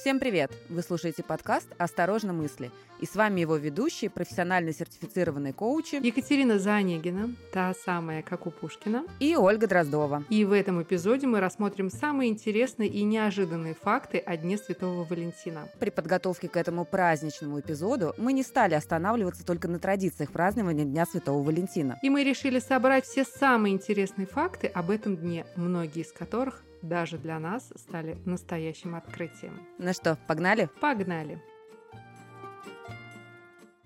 Всем привет! Вы слушаете подкаст «Осторожно мысли». И с вами его ведущие, профессионально сертифицированные коучи Екатерина Занегина, та самая, как у Пушкина. И Ольга Дроздова. И в этом эпизоде мы рассмотрим самые интересные и неожиданные факты о Дне Святого Валентина. При подготовке к этому праздничному эпизоду мы не стали останавливаться только на традициях празднования Дня Святого Валентина. И мы решили собрать все самые интересные факты об этом дне, многие из которых даже для нас стали настоящим открытием. Ну что, погнали? Погнали!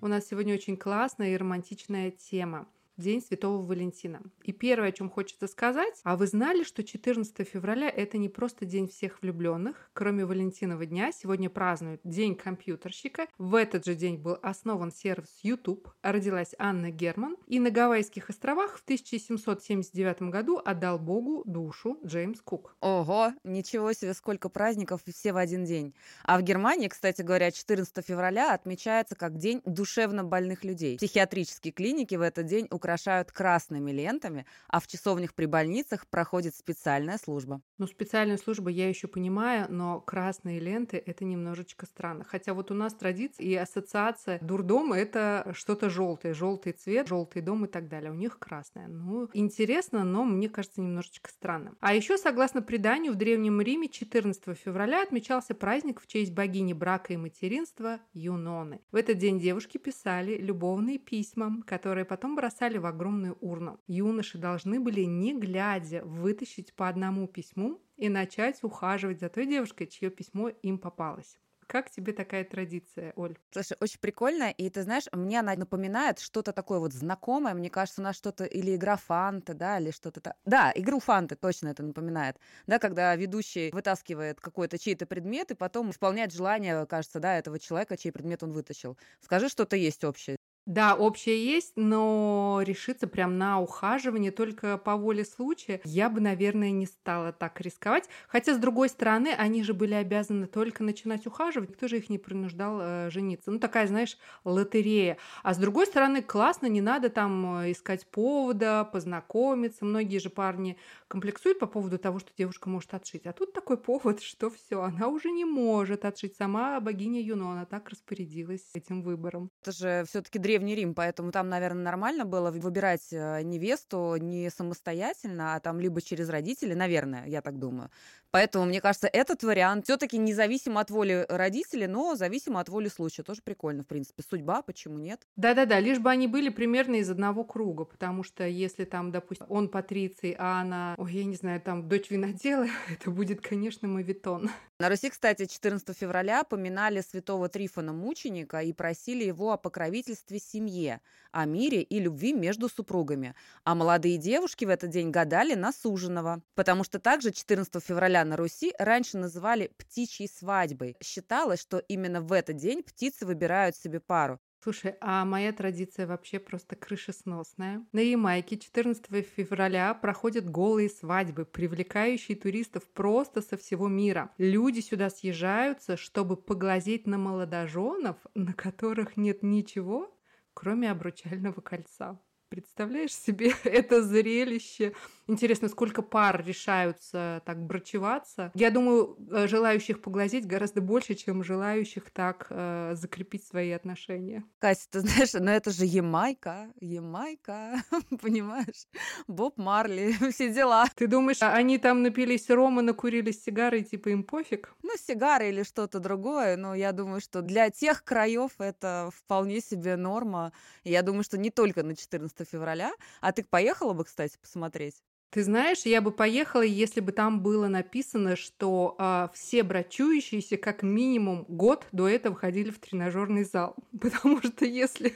У нас сегодня очень классная и романтичная тема. День Святого Валентина. И первое, о чем хочется сказать, а вы знали, что 14 февраля это не просто день всех влюбленных. Кроме Валентинова дня, сегодня празднуют День компьютерщика. В этот же день был основан сервис YouTube, родилась Анна Герман. И на Гавайских островах в 1779 году отдал Богу душу Джеймс Кук. Ого, ничего себе, сколько праздников все в один день. А в Германии, кстати говоря, 14 февраля отмечается как День душевно больных людей. Психиатрические клиники в этот день украшают красными лентами, а в часовнях при больницах проходит специальная служба. Ну, специальная служба я еще понимаю, но красные ленты – это немножечко странно. Хотя вот у нас традиция и ассоциация дурдома – это что-то желтое, желтый цвет, желтый дом и так далее. У них красное. Ну, интересно, но мне кажется немножечко странным. А еще, согласно преданию, в Древнем Риме 14 февраля отмечался праздник в честь богини брака и материнства Юноны. В этот день девушки писали любовные письма, которые потом бросали в огромную урну. Юноши должны были, не глядя, вытащить по одному письму и начать ухаживать за той девушкой, чье письмо им попалось. Как тебе такая традиция, Оль? Слушай, очень прикольно, и ты знаешь, мне она напоминает что-то такое вот знакомое, мне кажется, у нас что-то или игра фанты, да, или что-то так. Да, игру фанты точно это напоминает, да, когда ведущий вытаскивает какой-то чей-то предмет и потом исполняет желание, кажется, да, этого человека, чей предмет он вытащил. Скажи, что-то есть общее. Да, общее есть, но решиться прям на ухаживание только по воле случая я бы, наверное, не стала так рисковать. Хотя, с другой стороны, они же были обязаны только начинать ухаживать, никто же их не принуждал э, жениться. Ну, такая, знаешь, лотерея. А с другой стороны, классно, не надо там э, искать повода, познакомиться. Многие же парни комплексуют по поводу того, что девушка может отшить. А тут такой повод, что все, она уже не может отшить. Сама богиня Юно, она так распорядилась этим выбором. Это же все-таки Древний Рим, поэтому там, наверное, нормально было выбирать э, невесту не самостоятельно, а там либо через родителей, наверное, я так думаю. Поэтому, мне кажется, этот вариант все-таки независимо от воли родителей, но зависимо от воли случая. Тоже прикольно, в принципе. Судьба, почему нет? Да-да-да, лишь бы они были примерно из одного круга, потому что если там, допустим, он патриций, а она, ой, я не знаю, там дочь винодела, это будет, конечно, мавитон. На Руси, кстати, 14 февраля поминали святого Трифона мученика и просили его о покровительстве семье, о мире и любви между супругами. А молодые девушки в этот день гадали на суженого, потому что также 14 февраля на Руси раньше называли птичьей свадьбой. Считалось, что именно в этот день птицы выбирают себе пару. Слушай, а моя традиция вообще просто крышесносная. На Ямайке 14 февраля проходят голые свадьбы, привлекающие туристов просто со всего мира. Люди сюда съезжаются, чтобы поглазеть на молодоженов, на которых нет ничего, кроме обручального кольца. Представляешь себе это зрелище? Интересно, сколько пар решаются так брачеваться? Я думаю, э, желающих поглазеть гораздо больше, чем желающих так э, закрепить свои отношения. Катя, ты знаешь, но это же Ямайка, Ямайка, понимаешь? Боб Марли, все дела. Ты думаешь, а они там напились рома, накурились сигары, типа им пофиг? Ну, сигары или что-то другое, но я думаю, что для тех краев это вполне себе норма. Я думаю, что не только на 14 февраля. А ты поехала бы, кстати, посмотреть? Ты знаешь, я бы поехала, если бы там было написано, что э, все брачующиеся как минимум год до этого ходили в тренажерный зал. Потому что если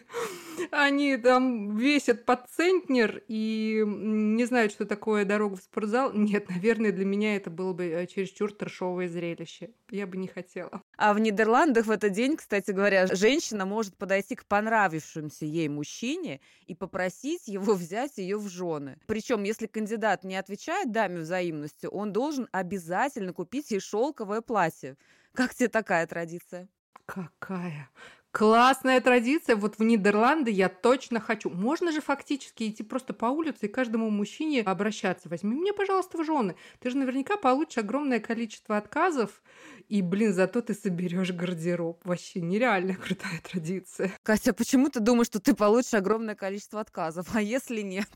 они там весят под центнер и не знают, что такое дорога в спортзал, нет, наверное, для меня это было бы э, чересчур трешовое зрелище. Я бы не хотела. А в Нидерландах в этот день, кстати говоря, женщина может подойти к понравившемуся ей мужчине и попросить его взять ее в жены. Причем, если кандидат кандидат не отвечает даме взаимностью, он должен обязательно купить ей шелковое платье. Как тебе такая традиция? Какая? Классная традиция. Вот в Нидерланды я точно хочу. Можно же фактически идти просто по улице и каждому мужчине обращаться. Возьми мне, пожалуйста, в жены. Ты же наверняка получишь огромное количество отказов. И, блин, зато ты соберешь гардероб. Вообще нереально крутая традиция. Катя, почему ты думаешь, что ты получишь огромное количество отказов? А если нет?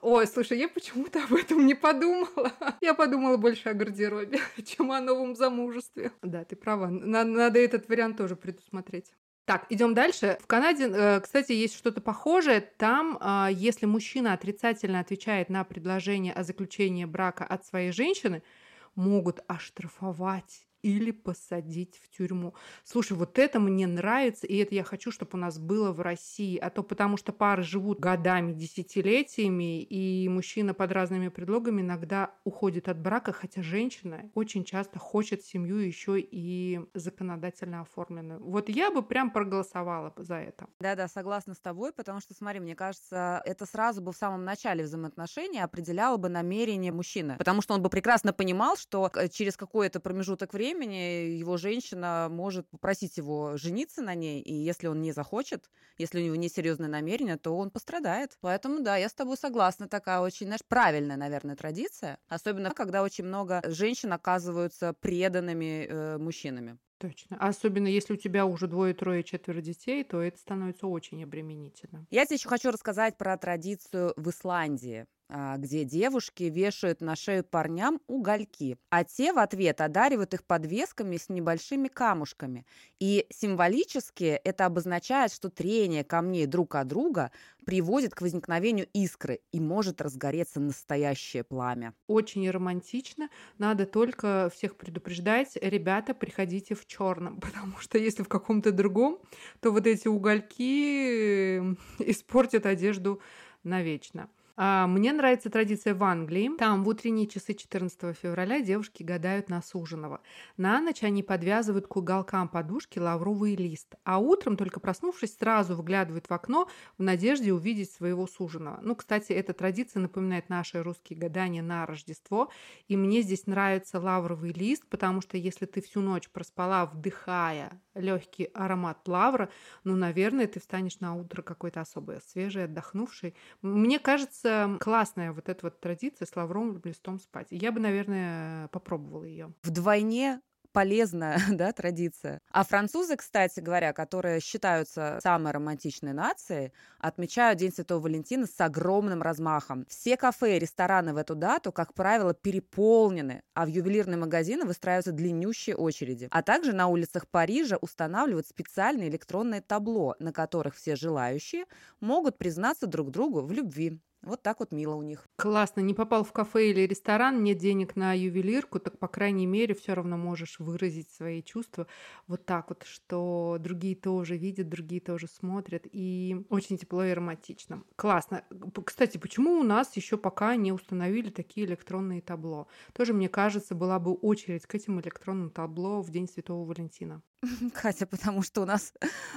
Ой, слушай, я почему-то об этом не подумала. Я подумала больше о гардеробе, чем о новом замужестве. Да, ты права. Надо этот вариант тоже предусмотреть. Так, идем дальше. В Канаде, э, кстати, есть что-то похожее. Там, а, если мужчина отрицательно отвечает на предложение о заключении брака от своей женщины, могут оштрафовать или посадить в тюрьму. Слушай, вот это мне нравится, и это я хочу, чтобы у нас было в России. А то потому что пары живут годами, десятилетиями, и мужчина под разными предлогами иногда уходит от брака, хотя женщина очень часто хочет семью еще и законодательно оформленную. Вот я бы прям проголосовала за это. Да-да, согласна с тобой, потому что, смотри, мне кажется, это сразу бы в самом начале взаимоотношений определяло бы намерение мужчины, потому что он бы прекрасно понимал, что э, через какой-то промежуток времени времени его женщина может попросить его жениться на ней, и если он не захочет, если у него несерьезное намерение, то он пострадает. Поэтому, да, я с тобой согласна, такая очень, знаешь, правильная, наверное, традиция, особенно когда очень много женщин оказываются преданными э, мужчинами. Точно. Особенно если у тебя уже двое, трое, четверо детей, то это становится очень обременительно. Я тебе еще хочу рассказать про традицию в Исландии. А, где девушки вешают на шею парням угольки, а те в ответ одаривают их подвесками с небольшими камушками. И символически это обозначает, что трение камней друг от друга приводит к возникновению искры и может разгореться настоящее пламя. Очень романтично. Надо только всех предупреждать, ребята, приходите в черном, потому что если в каком-то другом, то вот эти угольки испортят одежду навечно. А, мне нравится традиция в Англии. Там в утренние часы 14 февраля девушки гадают на суженого. На ночь они подвязывают к уголкам подушки лавровый лист, а утром, только проснувшись, сразу выглядывают в окно в надежде увидеть своего суженого. Ну, кстати, эта традиция напоминает наши русские гадания на Рождество, и мне здесь нравится лавровый лист, потому что если ты всю ночь проспала, вдыхая легкий аромат лавра, ну, наверное, ты встанешь на утро какой-то особый, свежий, отдохнувший. Мне кажется, классная вот эта вот традиция с лавровым листом спать. Я бы, наверное, попробовала ее. Вдвойне полезная да, традиция. А французы, кстати говоря, которые считаются самой романтичной нацией, отмечают День Святого Валентина с огромным размахом. Все кафе и рестораны в эту дату, как правило, переполнены, а в ювелирные магазины выстраиваются длиннющие очереди. А также на улицах Парижа устанавливают специальные электронные табло, на которых все желающие могут признаться друг другу в любви. Вот так вот мило у них. Классно. Не попал в кафе или ресторан, нет денег на ювелирку, так, по крайней мере, все равно можешь выразить свои чувства вот так вот, что другие тоже видят, другие тоже смотрят, и очень тепло и романтично. Классно. Кстати, почему у нас еще пока не установили такие электронные табло? Тоже, мне кажется, была бы очередь к этим электронным табло в День Святого Валентина. Катя, потому что у нас,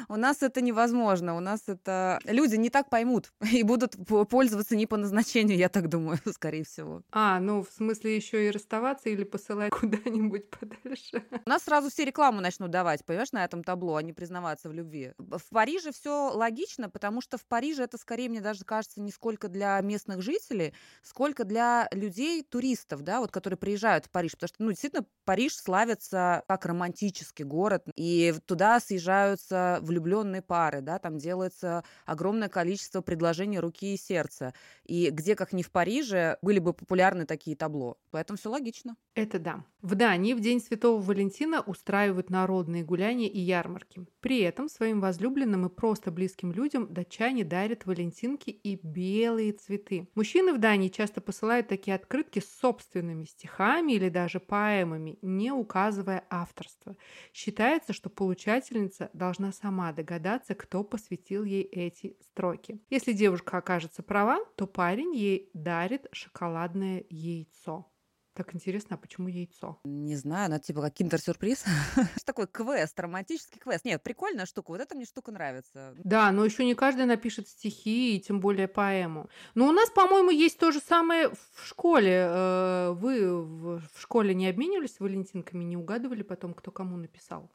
у нас это невозможно. У нас это... Люди не так поймут и будут пользоваться не по назначению, я так думаю, скорее всего. А, ну, в смысле еще и расставаться или посылать куда-нибудь подальше? У нас сразу все рекламу начнут давать, понимаешь, на этом табло, а не признаваться в любви. В Париже все логично, потому что в Париже это скорее, мне даже кажется, не сколько для местных жителей, сколько для людей, туристов, да, вот, которые приезжают в Париж. Потому что, ну, действительно, Париж славится как романтический город, и туда съезжаются влюбленные пары, да, там делается огромное количество предложений руки и сердца. И где, как не в Париже, были бы популярны такие табло. Поэтому все логично. Это да. В Дании в День Святого Валентина устраивают народные гуляния и ярмарки. При этом своим возлюбленным и просто близким людям датчане дарят валентинки и белые цветы. Мужчины в Дании часто посылают такие открытки с собственными стихами или даже поэмами, не указывая авторство. Считается, что получательница должна сама догадаться, кто посвятил ей эти строки. Если девушка окажется права, то парень ей дарит шоколадное яйцо. Так интересно, а почему яйцо? Не знаю, ну типа как киндер-сюрприз. Такой квест, романтический квест. Нет, прикольная штука, вот эта мне штука нравится. Да, но еще не каждый напишет стихи и тем более поэму. Но у нас, по-моему, есть то же самое в школе. Э, вы в школе не обменивались валентинками, не угадывали потом, кто кому написал?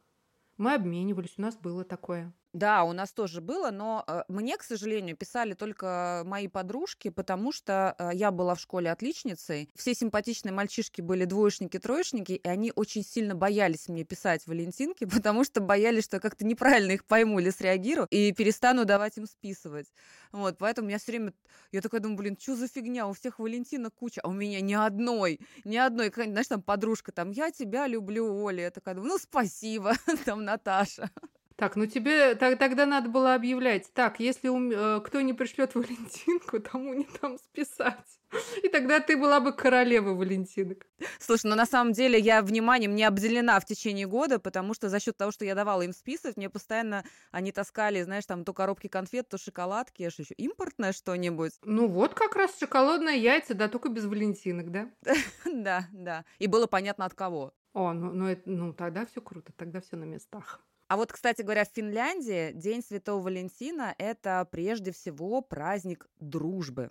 Мы обменивались, у нас было такое. Да, у нас тоже было, но э, мне, к сожалению, писали только мои подружки, потому что э, я была в школе отличницей. Все симпатичные мальчишки были двоечники, троечники, и они очень сильно боялись мне писать валентинки, потому что боялись, что я как-то неправильно их пойму или среагирую и перестану давать им списывать. Вот, поэтому я все время, я такая думаю, блин, что за фигня, у всех валентинок куча, а у меня ни одной, ни одной, знаешь, там подружка, там, я тебя люблю, Оля, я такая думаю, ну, спасибо, там, Наташа. Так, ну тебе так, тогда надо было объявлять. Так, если ум, э, кто не пришлет Валентинку, тому не там списать. И тогда ты была бы королева Валентинок. Слушай, ну на самом деле я вниманием не обделена в течение года, потому что за счет того, что я давала им списывать, мне постоянно они таскали, знаешь, там то коробки конфет, то шоколадки, аж еще импортное что-нибудь. Ну вот как раз шоколадные яйца, да, только без Валентинок, да? Да, да. И было понятно от кого. О, ну, ну, это, ну тогда все круто, тогда все на местах. А вот, кстати говоря, в Финляндии День Святого Валентина – это прежде всего праздник дружбы.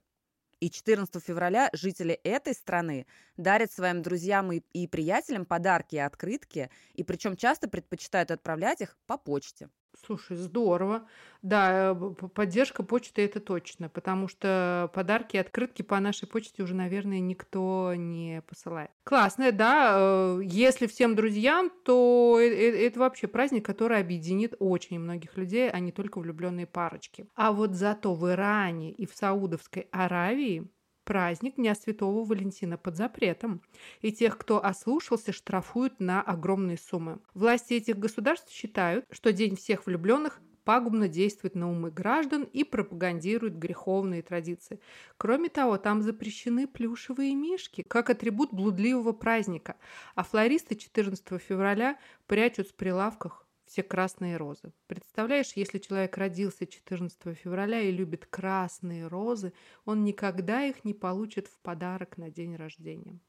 И 14 февраля жители этой страны дарят своим друзьям и, и приятелям подарки и открытки, и причем часто предпочитают отправлять их по почте. Слушай, здорово. Да, э, поддержка почты это точно, потому что подарки и открытки по нашей почте уже, наверное, никто не посылает. Классно, да. Э, если всем друзьям, то э, это вообще праздник, который объединит очень многих людей, а не только влюбленные парочки. А вот зато в Иране и в Саудовской Аравии праздник Дня Святого Валентина под запретом, и тех, кто ослушался, штрафуют на огромные суммы. Власти этих государств считают, что День всех влюбленных пагубно действует на умы граждан и пропагандирует греховные традиции. Кроме того, там запрещены плюшевые мишки, как атрибут блудливого праздника, а флористы 14 февраля прячут с прилавках все красные розы. Представляешь, если человек родился 14 февраля и любит красные розы, он никогда их не получит в подарок на день рождения.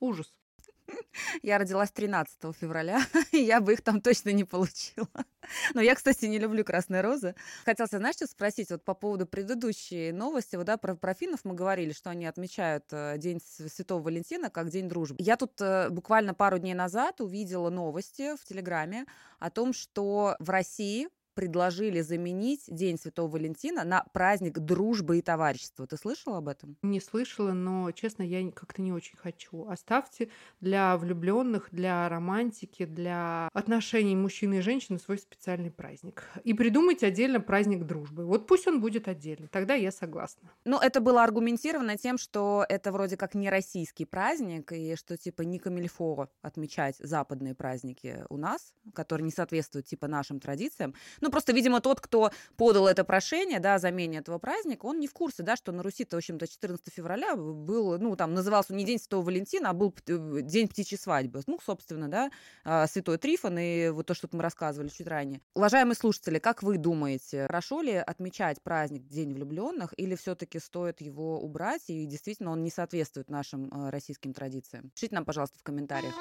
Ужас. Я родилась 13 февраля, и я бы их там точно не получила. Но я, кстати, не люблю красные розы. Хотела, знаешь, что спросить вот по поводу предыдущей новости. Вот, да, про, про финнов мы говорили, что они отмечают э, День Святого Валентина как День дружбы. Я тут э, буквально пару дней назад увидела новости в Телеграме о том, что в России предложили заменить День Святого Валентина на праздник дружбы и товарищества. Ты слышала об этом? Не слышала, но, честно, я как-то не очень хочу. Оставьте для влюбленных, для романтики, для отношений мужчины и женщины свой специальный праздник. И придумайте отдельно праздник дружбы. Вот пусть он будет отдельно. Тогда я согласна. Ну, это было аргументировано тем, что это вроде как не российский праздник, и что типа не камильфо отмечать западные праздники у нас, которые не соответствуют типа нашим традициям. Ну, ну, просто, видимо, тот, кто подал это прошение, да, о замене этого праздника, он не в курсе, да, что на Руси-то, в общем-то, 14 февраля был, ну, там, назывался не День Святого Валентина, а был э, День птичьей свадьбы. Ну, собственно, да, а, Святой Трифон и вот то, что мы рассказывали чуть ранее. Уважаемые слушатели, как вы думаете, хорошо ли отмечать праздник День влюбленных или все-таки стоит его убрать и действительно он не соответствует нашим э, российским традициям? Пишите нам, пожалуйста, в комментариях.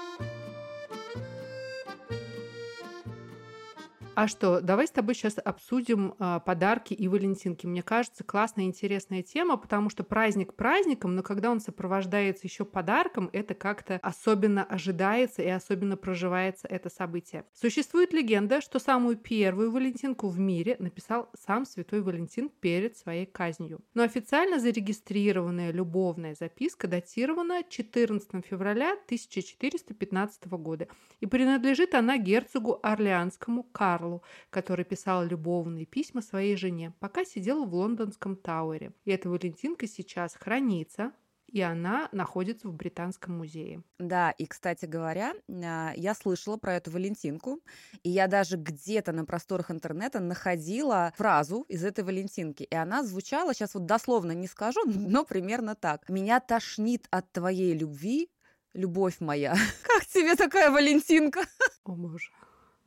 А что, давай с тобой сейчас обсудим э, подарки и валентинки. Мне кажется, классная, интересная тема, потому что праздник праздником, но когда он сопровождается еще подарком, это как-то особенно ожидается и особенно проживается это событие. Существует легенда, что самую первую валентинку в мире написал сам святой Валентин перед своей казнью. Но официально зарегистрированная любовная записка датирована 14 февраля 1415 года, и принадлежит она герцогу Орлеанскому Карлу Карлу, который писал любовные письма своей жене, пока сидел в лондонском Тауэре. И эта Валентинка сейчас хранится и она находится в Британском музее. Да, и, кстати говоря, а, я слышала про эту Валентинку, и я даже где-то на просторах интернета находила фразу из этой Валентинки, и она звучала, сейчас вот дословно не скажу, но примерно так. «Меня тошнит от твоей любви, любовь моя». Как тебе такая Валентинка? О, боже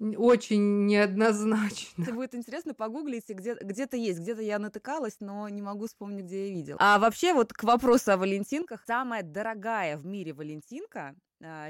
очень неоднозначно. Это будет интересно, погуглите, где, где-то есть, где-то я натыкалась, но не могу вспомнить, где я видела. А вообще вот к вопросу о валентинках. Самая дорогая в мире валентинка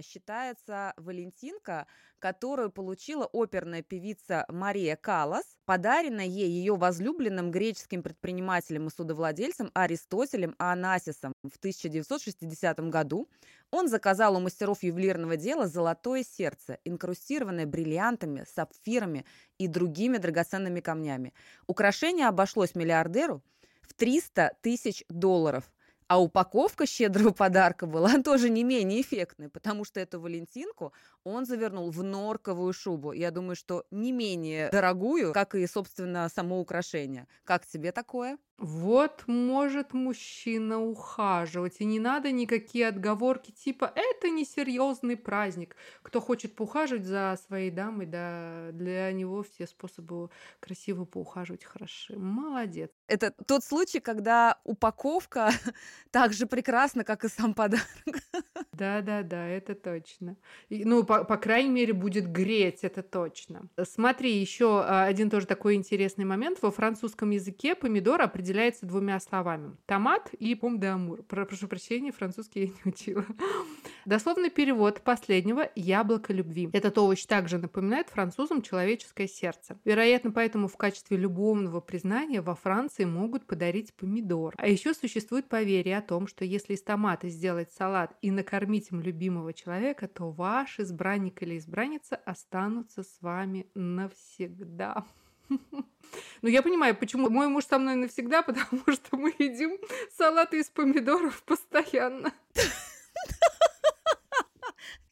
считается Валентинка, которую получила оперная певица Мария Калас, подаренная ей ее возлюбленным греческим предпринимателем и судовладельцем Аристотелем Анасисом в 1960 году. Он заказал у мастеров ювелирного дела золотое сердце, инкрустированное бриллиантами, сапфирами и другими драгоценными камнями. Украшение обошлось миллиардеру в 300 тысяч долларов – а упаковка щедрого подарка была тоже не менее эффектной, потому что эту Валентинку он завернул в норковую шубу. Я думаю, что не менее дорогую, как и, собственно, само украшение. Как тебе такое? Вот может мужчина ухаживать, и не надо никакие отговорки типа «это несерьезный праздник». Кто хочет поухаживать за своей дамой, да, для него все способы красиво поухаживать хороши. Молодец. Это тот случай, когда упаковка так же прекрасна, как и сам подарок. Да-да-да, это точно. И, ну, по, по крайней мере, будет греть, это точно. Смотри, еще а, один тоже такой интересный момент. Во французском языке помидор определяется двумя словами. Томат и пом де амур. Прошу прощения, французский я не учила. Дословный перевод последнего – яблоко любви. Этот овощ также напоминает французам человеческое сердце. Вероятно, поэтому в качестве любовного признания во Франции могут подарить помидор. А еще существует поверье о том, что если из томата сделать салат и накормить им любимого человека, то ваш избранник или избранница останутся с вами навсегда. Ну, я понимаю, почему мой муж со мной навсегда, потому что мы едим салаты из помидоров постоянно.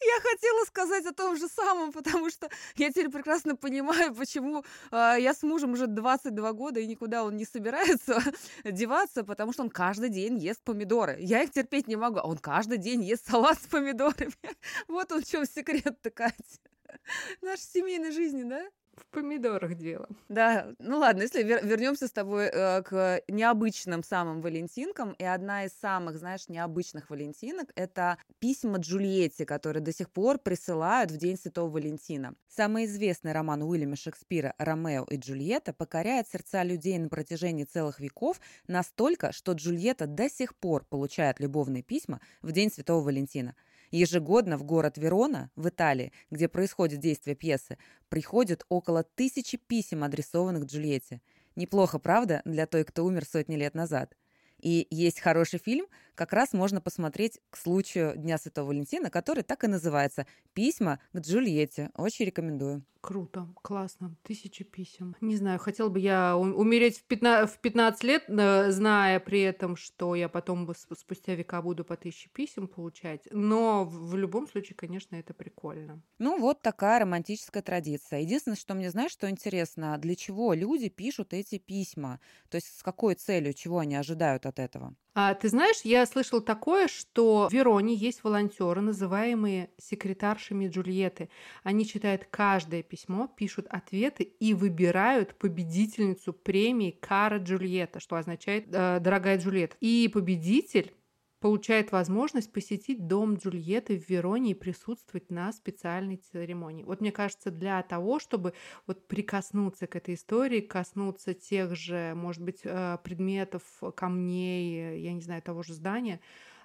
Я хотела сказать о том же самом, потому что я теперь прекрасно понимаю, почему э, я с мужем уже 22 года, и никуда он не собирается деваться, потому что он каждый день ест помидоры. Я их терпеть не могу, а он каждый день ест салат с помидорами. Вот он в чем секрет-то, Катя. Нашей семейной жизни, да? В помидорах дело. Да, ну ладно, если вер- вернемся с тобой э, к необычным самым валентинкам, и одна из самых, знаешь, необычных валентинок – это письма Джульетте, которые до сих пор присылают в День Святого Валентина. Самый известный роман Уильяма Шекспира «Ромео и Джульетта» покоряет сердца людей на протяжении целых веков настолько, что Джульетта до сих пор получает любовные письма в День Святого Валентина – Ежегодно в город Верона, в Италии, где происходит действие пьесы, приходит около тысячи писем, адресованных Джульетте. Неплохо, правда, для той, кто умер сотни лет назад. И есть хороший фильм, как раз можно посмотреть к случаю Дня Святого Валентина, который так и называется «Письма к Джульетте». Очень рекомендую. Круто, классно. Тысячи писем. Не знаю, хотел бы я умереть в 15, в 15 лет, э, зная при этом, что я потом спустя века буду по тысяче писем получать. Но в любом случае, конечно, это прикольно. Ну, вот такая романтическая традиция. Единственное, что мне, знаешь, что интересно, для чего люди пишут эти письма? То есть с какой целью, чего они ожидают от этого? А, ты знаешь, я слышал такое, что в Вероне есть волонтеры, называемые секретаршами Джульетты. Они читают каждое письмо, пишут ответы и выбирают победительницу премии Кара Джульетта, что означает э, «дорогая Джульетта». И победитель получает возможность посетить дом Джульетты в Вероне и присутствовать на специальной церемонии. Вот мне кажется, для того, чтобы вот прикоснуться к этой истории, коснуться тех же, может быть, э, предметов, камней, я не знаю, того же здания,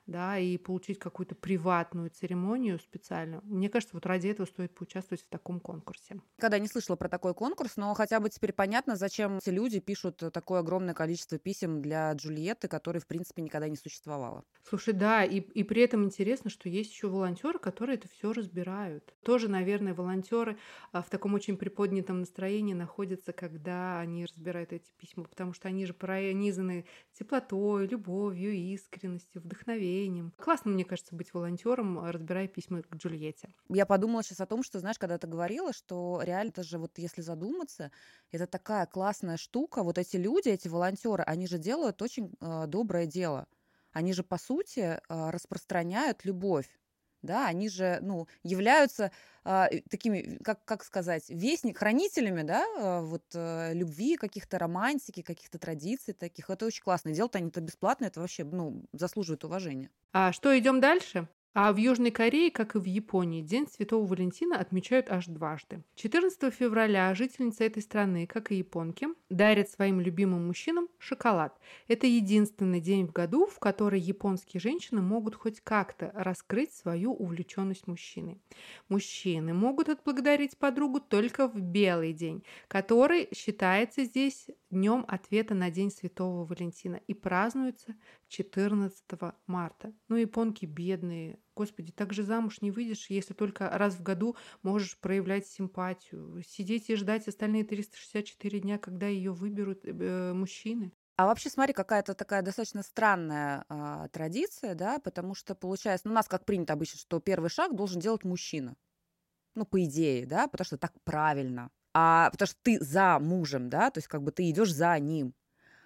да, и получить какую-то приватную церемонию специальную. Мне кажется, вот ради этого стоит поучаствовать в таком конкурсе. Когда не слышала про такой конкурс, но хотя бы теперь понятно, зачем эти люди пишут такое огромное количество писем для Джульетты, которой, в принципе, никогда не существовало. Слушай, да, и, и при этом интересно, что есть еще волонтеры, которые это все разбирают. Тоже, наверное, волонтеры а, в таком очень приподнятом настроении находятся, когда они разбирают эти письма, потому что они же пронизаны теплотой, любовью, искренностью, вдохновением настроением. Классно, мне кажется, быть волонтером, а, разбирая письма к Джульетте. Я подумала сейчас о том, что, знаешь, когда ты говорила, что реально это же вот если задуматься, это такая классная штука. Вот эти люди, эти волонтеры, они же делают очень э, доброе дело. Они же, по сути, э, распространяют любовь да, они же, ну, являются а, такими, как, как сказать, вестник, хранителями, да, а, вот а, любви, каких-то романтики, каких-то традиций таких. Это очень классно. Делают они это бесплатно, это вообще, ну, заслуживает уважения. А что, идем дальше? А в Южной Корее, как и в Японии, День Святого Валентина отмечают аж дважды. 14 февраля жительницы этой страны, как и японки, дарят своим любимым мужчинам шоколад. Это единственный день в году, в который японские женщины могут хоть как-то раскрыть свою увлеченность мужчиной. Мужчины могут отблагодарить подругу только в белый день, который считается здесь днем ответа на День Святого Валентина и празднуется 14 марта. Ну, японки бедные. Господи, так же замуж не выйдешь, если только раз в году можешь проявлять симпатию. Сидеть и ждать остальные 364 дня, когда ее выберут э, мужчины. А вообще, смотри, какая-то такая достаточно странная а, традиция, да, потому что получается, ну, у нас как принято обычно, что первый шаг должен делать мужчина. Ну, по идее, да, потому что так правильно. А потому что ты за мужем, да, то есть как бы ты идешь за ним.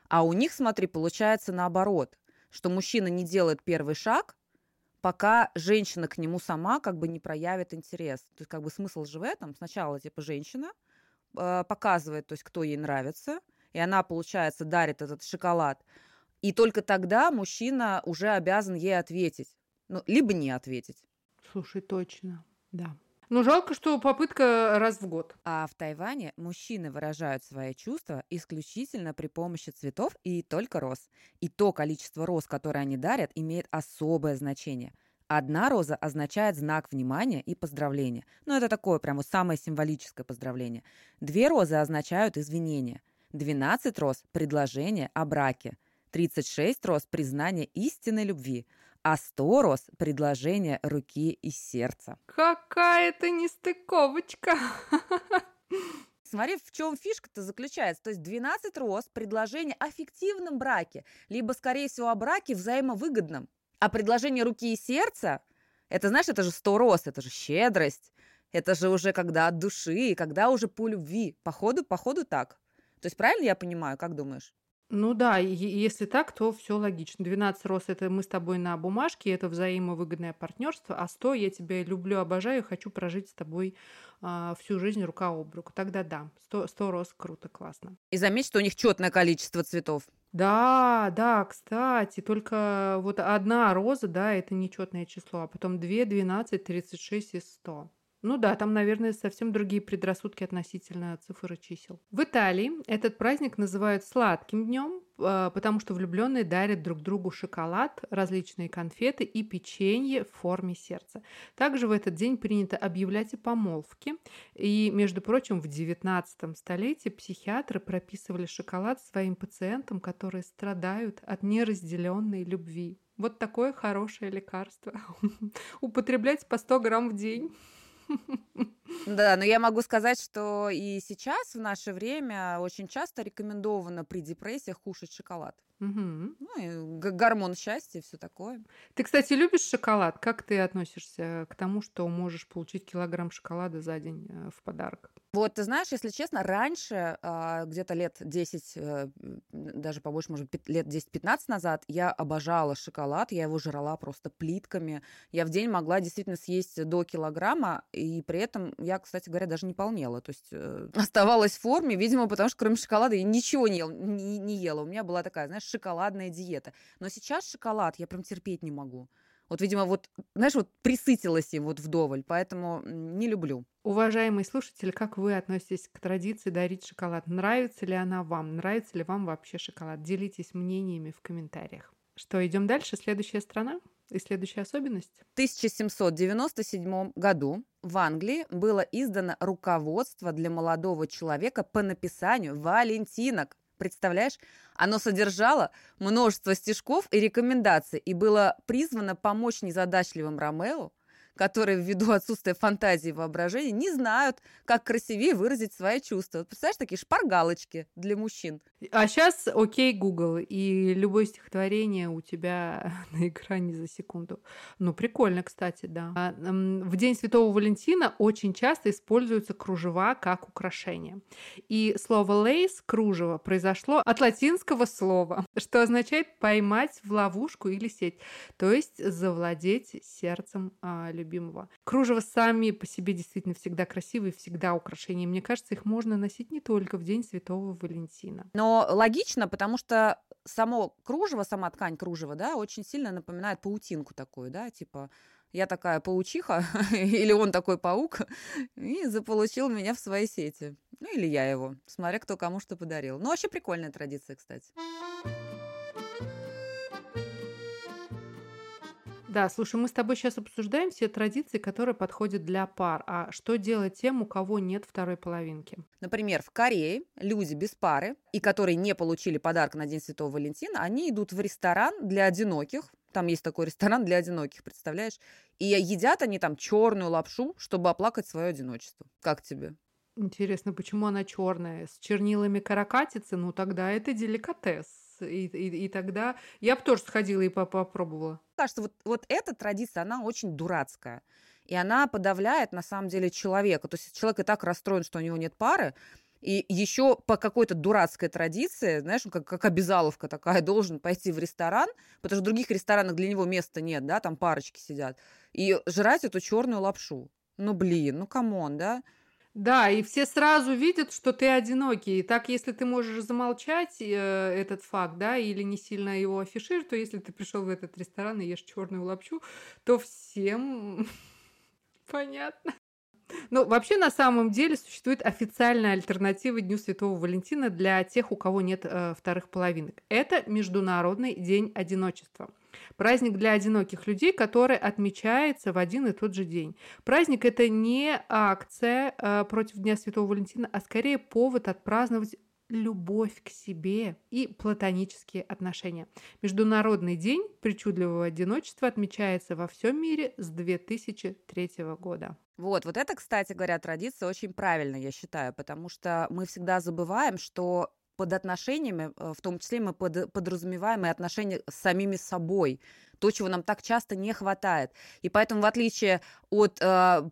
А у них, смотри, получается наоборот что мужчина не делает первый шаг, пока женщина к нему сама как бы не проявит интерес. То есть как бы смысл же в этом. Сначала типа женщина э, показывает, то есть кто ей нравится, и она, получается, дарит этот шоколад. И только тогда мужчина уже обязан ей ответить. Ну, либо не ответить. Слушай, точно, да. Ну, жалко, что попытка раз в год. А в Тайване мужчины выражают свои чувства исключительно при помощи цветов и только роз. И то количество роз, которые они дарят, имеет особое значение. Одна роза означает знак внимания и поздравления. Ну, это такое прямо самое символическое поздравление. Две розы означают извинения. 12 роз – предложение о браке. 36 роз – признание истинной любви а сто роз – предложение руки и сердца. Какая-то нестыковочка. Смотри, в чем фишка-то заключается. То есть 12 роз – предложение о фиктивном браке, либо, скорее всего, о браке взаимовыгодном. А предложение руки и сердца – это, знаешь, это же 100 роз, это же щедрость. Это же уже когда от души, когда уже по любви. Походу, походу так. То есть правильно я понимаю, как думаешь? Ну да, и если так, то все логично. 12 роз это мы с тобой на бумажке, это взаимовыгодное партнерство, а 100 я тебя люблю, обожаю, хочу прожить с тобой а, всю жизнь рука об руку. Тогда да, 100, 100 роз круто, классно. И заметь, что у них четное количество цветов. Да, да, кстати, только вот одна роза, да, это нечетное число, а потом 2, 12, 36 и 100. Ну да, там, наверное, совсем другие предрассудки относительно цифр и чисел. В Италии этот праздник называют сладким днем, а, потому что влюбленные дарят друг другу шоколад, различные конфеты и печенье в форме сердца. Также в этот день принято объявлять о помолвке. И, между прочим, в XIX столетии психиатры прописывали шоколад своим пациентам, которые страдают от неразделенной любви. Вот такое хорошее лекарство. Употреблять по 100 грамм в день. Да, но я могу сказать, что и сейчас, в наше время, очень часто рекомендовано при депрессиях кушать шоколад. Угу. Ну, и гормон счастья и все такое. Ты, кстати, любишь шоколад? Как ты относишься к тому, что можешь получить килограмм шоколада за день э, в подарок? Вот, ты знаешь, если честно, раньше, а, где-то лет 10, э, даже побольше, может лет 10-15 назад, я обожала шоколад, я его жрала просто плитками. Я в день могла действительно съесть до килограмма, и при этом я, кстати говоря, даже не полнела. То есть э, оставалась в форме, видимо, потому что кроме шоколада я ничего не, ел, не, не ела. У меня была такая, знаешь, шоколадная диета. Но сейчас шоколад я прям терпеть не могу. Вот, видимо, вот, знаешь, вот присытилась им вот вдоволь, поэтому не люблю. Уважаемые слушатели, как вы относитесь к традиции дарить шоколад? Нравится ли она вам? Нравится ли вам вообще шоколад? Делитесь мнениями в комментариях. Что, идем дальше? Следующая страна и следующая особенность? В 1797 году в Англии было издано руководство для молодого человека по написанию валентинок. Представляешь? Оно содержало множество стишков и рекомендаций и было призвано помочь незадачливым Ромео которые ввиду отсутствия фантазии и воображения не знают, как красивее выразить свои чувства. Вот представляешь, такие шпаргалочки для мужчин. А сейчас окей, Google, и любое стихотворение у тебя на экране за секунду. Ну, прикольно, кстати, да. А, в День Святого Валентина очень часто используются кружева как украшение. И слово «лейс» — кружево произошло от латинского слова, что означает «поймать в ловушку или сеть», то есть завладеть сердцем а, любимого. Кружева сами по себе действительно всегда красивые, всегда украшения. Мне кажется, их можно носить не только в День Святого Валентина. Но логично, потому что само кружево, сама ткань кружева, да, очень сильно напоминает паутинку такую, да, типа я такая паучиха, или он такой паук, и заполучил меня в свои сети. Ну, или я его, смотря кто кому что подарил. Ну, вообще прикольная традиция, кстати. Да, слушай, мы с тобой сейчас обсуждаем все традиции, которые подходят для пар. А что делать тем, у кого нет второй половинки? Например, в Корее люди без пары, и которые не получили подарок на День Святого Валентина, они идут в ресторан для одиноких, там есть такой ресторан для одиноких, представляешь? И едят они там черную лапшу, чтобы оплакать свое одиночество. Как тебе? Интересно, почему она черная? С чернилами каракатицы? Ну, тогда это деликатес. И, и, и тогда я бы тоже сходила и попробовала. Кажется, вот, вот эта традиция, она очень дурацкая. И она подавляет, на самом деле, человека. То есть человек и так расстроен, что у него нет пары, и еще по какой-то дурацкой традиции, знаешь, как, как обязаловка такая, должен пойти в ресторан, потому что в других ресторанах для него места нет, да, там парочки сидят, и жрать эту черную лапшу. Ну, блин, ну, come on, да? Да, и все сразу видят, что ты одинокий. И так, если ты можешь замолчать э, этот факт, да, или не сильно его афишировать, то если ты пришел в этот ресторан и ешь черную лапшу, то всем понятно. Ну, вообще, на самом деле, существует официальная альтернатива Дню Святого Валентина для тех, у кого нет э, вторых половинок. Это Международный день одиночества. Праздник для одиноких людей, который отмечается в один и тот же день. Праздник это не акция э, против Дня Святого Валентина, а скорее повод отпраздновать любовь к себе и платонические отношения. Международный день причудливого одиночества отмечается во всем мире с 2003 года. Вот, вот это, кстати говоря, традиция очень правильная, я считаю, потому что мы всегда забываем, что под отношениями, э, в том числе мы под, подразумеваем и отношения с самими собой то, чего нам так часто не хватает. И поэтому, в отличие от э,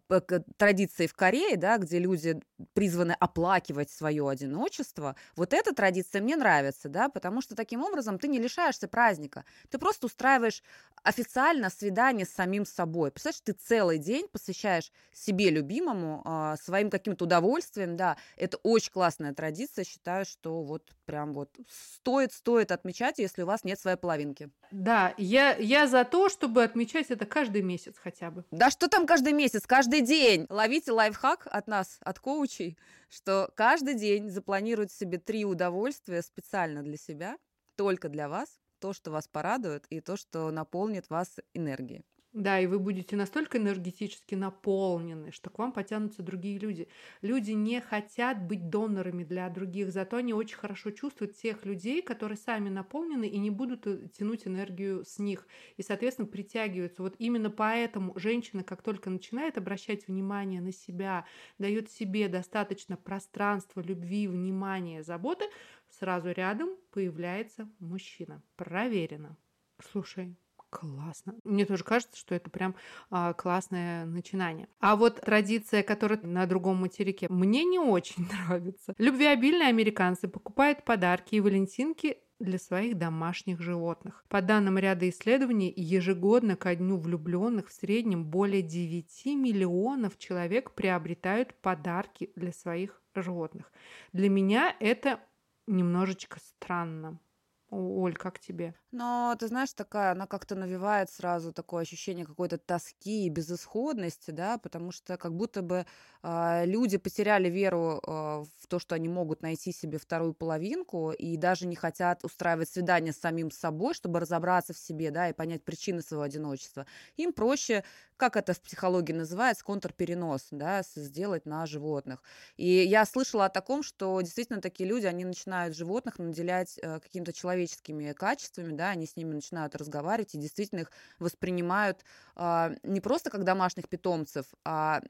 традиции в Корее, да, где люди призваны оплакивать свое одиночество, вот эта традиция мне нравится, да, потому что таким образом ты не лишаешься праздника, ты просто устраиваешь официально свидание с самим собой. Представляешь, ты целый день посвящаешь себе любимому, э, своим каким-то удовольствием, да, это очень классная традиция, считаю, что вот прям вот стоит, стоит отмечать, если у вас нет своей половинки. Да, я, я за то, чтобы отмечать это каждый месяц хотя бы. Да что там каждый месяц, каждый день. Ловите лайфхак от нас, от коучей, что каждый день запланируйте себе три удовольствия специально для себя, только для вас, то, что вас порадует, и то, что наполнит вас энергией. Да, и вы будете настолько энергетически наполнены, что к вам потянутся другие люди. Люди не хотят быть донорами для других, зато они очень хорошо чувствуют тех людей, которые сами наполнены и не будут э, тянуть энергию с них. И, соответственно, притягиваются. Вот именно поэтому женщина, как только начинает обращать внимание на себя, дает себе достаточно пространства, любви, внимания, заботы, сразу рядом появляется мужчина. Проверено. Слушай, Классно. Мне тоже кажется, что это прям а, классное начинание. А вот традиция, которая на другом материке, мне не очень нравится. Любвеобильные американцы покупают подарки и валентинки для своих домашних животных. По данным ряда исследований, ежегодно ко дню влюбленных в среднем более 9 миллионов человек приобретают подарки для своих животных. Для меня это немножечко странно. Оль, как тебе? Но ты знаешь, такая, она как-то навевает сразу такое ощущение какой-то тоски и безысходности, да, потому что как будто бы э, люди потеряли веру э, в то, что они могут найти себе вторую половинку и даже не хотят устраивать свидание с самим собой, чтобы разобраться в себе, да, и понять причины своего одиночества. Им проще, как это в психологии называется, контрперенос, да, сделать на животных. И я слышала о таком, что действительно такие люди, они начинают животных наделять э, какими-то человеческими качествами, да, они с ними начинают разговаривать и действительно их воспринимают э, не просто как домашних питомцев, а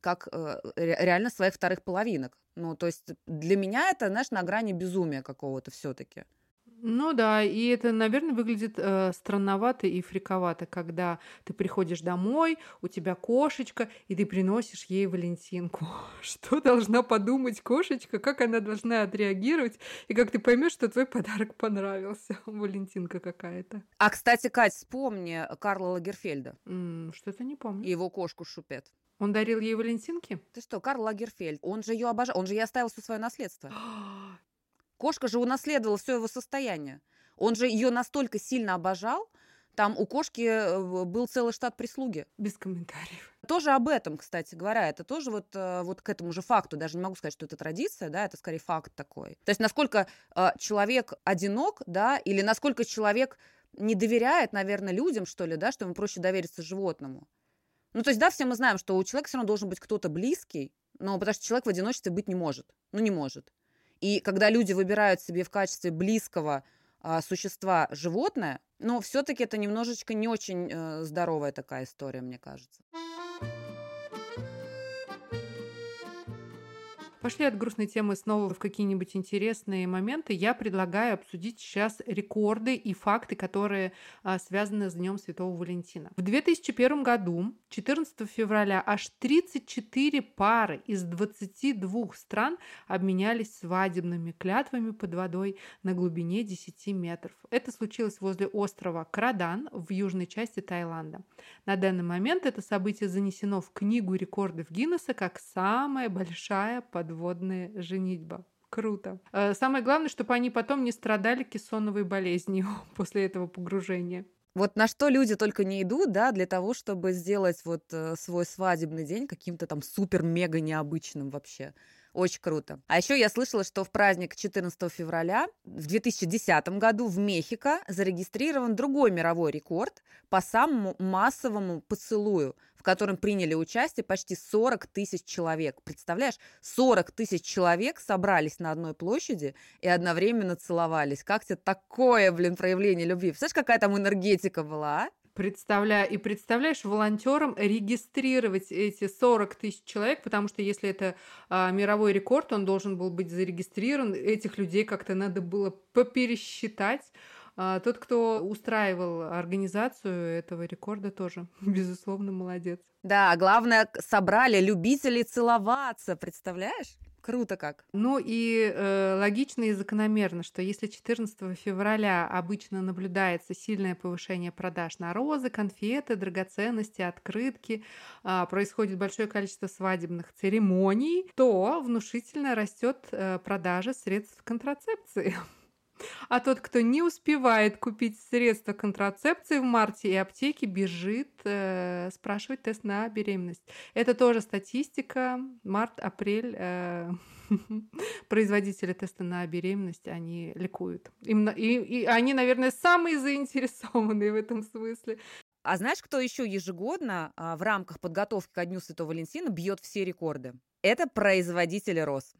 как э, реально своих вторых половинок. Ну, то есть для меня это, знаешь, на грани безумия какого-то все-таки. Ну да, и это, наверное, выглядит э, странновато и фриковато, когда ты приходишь домой, у тебя кошечка, и ты приносишь ей Валентинку. Что должна подумать кошечка, как она должна отреагировать, и как ты поймешь, что твой подарок понравился. Валентинка какая-то. А, кстати, Кать, вспомни Карла Лагерфельда. Что-то не помню. Его кошку Шупет. Он дарил ей Валентинки? Ты что, Карл Лагерфельд, он же ее обожал, он же ей оставил все свое наследство. Кошка же унаследовала все его состояние. Он же ее настолько сильно обожал, Там у кошки э, был целый штат прислуги. Без комментариев. Тоже об этом, кстати говоря, это тоже вот, э, вот к этому же факту, даже не могу сказать, что это традиция, да, это скорее факт такой. То есть насколько э, человек одинок, да, или насколько человек не доверяет, наверное, людям, что ли, да, что ему проще довериться животному. Ну, то есть, да, все мы знаем, что у человека все равно должен быть кто-то близкий, но потому что человек в одиночестве быть не может. Ну, не может. И когда люди выбирают себе в качестве близкого а, существа животное, но все-таки это немножечко не очень э, здоровая такая история, мне кажется. Пошли от грустной темы снова в какие-нибудь интересные моменты. Я предлагаю обсудить сейчас рекорды и факты, которые а, связаны с Днем Святого Валентина. В 2001 году, 14 февраля, аж 34 пары из 22 стран обменялись свадебными клятвами под водой на глубине 10 метров. Это случилось возле острова Крадан в южной части Таиланда. На данный момент это событие занесено в Книгу рекордов Гиннесса как самая большая подводная подводная женитьба. Круто. Э, самое главное, чтобы они потом не страдали кессоновой болезнью после этого погружения. Вот на что люди только не идут, да, для того, чтобы сделать вот э, свой свадебный день каким-то там супер-мега необычным вообще. Очень круто. А еще я слышала, что в праздник 14 февраля в 2010 году в Мехико зарегистрирован другой мировой рекорд по самому массовому поцелую, в котором приняли участие почти 40 тысяч человек. Представляешь, 40 тысяч человек собрались на одной площади и одновременно целовались. Как тебе такое, блин, проявление любви? Представляешь, какая там энергетика была, а? Представляю, и представляешь, волонтерам регистрировать эти 40 тысяч человек, потому что если это а, мировой рекорд, он должен был быть зарегистрирован, этих людей как-то надо было попересчитать. А, тот, кто устраивал организацию этого рекорда, тоже, безусловно, молодец. Да, главное, собрали любителей целоваться, представляешь? Круто как. Ну и э, логично и закономерно, что если 14 февраля обычно наблюдается сильное повышение продаж на розы, конфеты, драгоценности, открытки, э, происходит большое количество свадебных церемоний, то внушительно растет э, продажа средств контрацепции. А тот, кто не успевает купить средства контрацепции в марте и аптеке, бежит э, спрашивать тест на беременность. Это тоже статистика. Март, апрель. Э, производители теста на беременность, они ликуют. Им, и, и они, наверное, самые заинтересованные в этом смысле. А знаешь, кто еще ежегодно а, в рамках подготовки ко Дню Святого Валентина бьет все рекорды? Это производители роз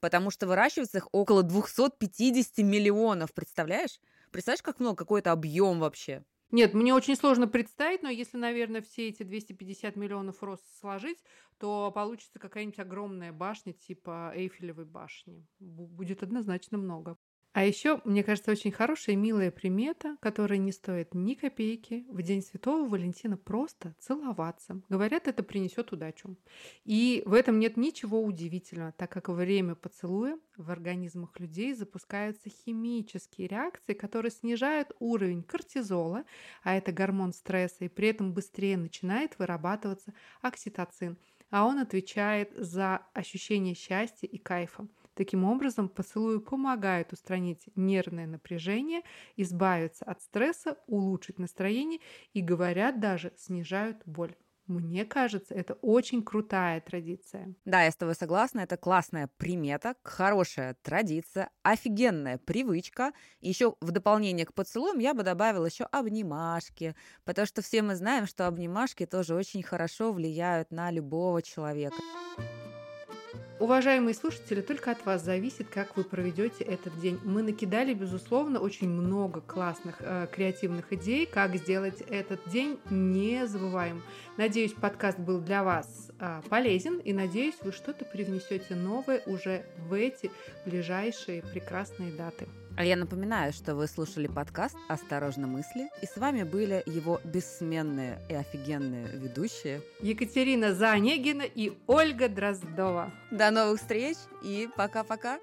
потому что выращивается их около 250 миллионов, представляешь? Представляешь, как много, какой это объем вообще? Нет, мне очень сложно представить, но если, наверное, все эти 250 миллионов роз сложить, то получится какая-нибудь огромная башня типа Эйфелевой башни. Будет однозначно много. А еще, мне кажется, очень хорошая и милая примета, которая не стоит ни копейки, в День Святого Валентина просто целоваться. Говорят, это принесет удачу. И в этом нет ничего удивительного, так как во время поцелуя в организмах людей запускаются химические реакции, которые снижают уровень кортизола, а это гормон стресса, и при этом быстрее начинает вырабатываться окситоцин, а он отвечает за ощущение счастья и кайфа. Таким образом, поцелуи помогают устранить нервное напряжение, избавиться от стресса, улучшить настроение и, говорят, даже снижают боль. Мне кажется, это очень крутая традиция. Да, я с тобой согласна. Это классная примета, хорошая традиция, офигенная привычка. Еще в дополнение к поцелуям я бы добавила еще обнимашки, потому что все мы знаем, что обнимашки тоже очень хорошо влияют на любого человека. Уважаемые слушатели, только от вас зависит, как вы проведете этот день. Мы накидали, безусловно, очень много классных э, креативных идей, как сделать этот день незабываемым. Надеюсь, подкаст был для вас э, полезен, и надеюсь, вы что-то привнесете новое уже в эти ближайшие прекрасные даты. А я напоминаю, что вы слушали подкаст «Осторожно мысли», и с вами были его бессменные и офигенные ведущие Екатерина Занегина и Ольга Дроздова. До новых встреч и пока-пока!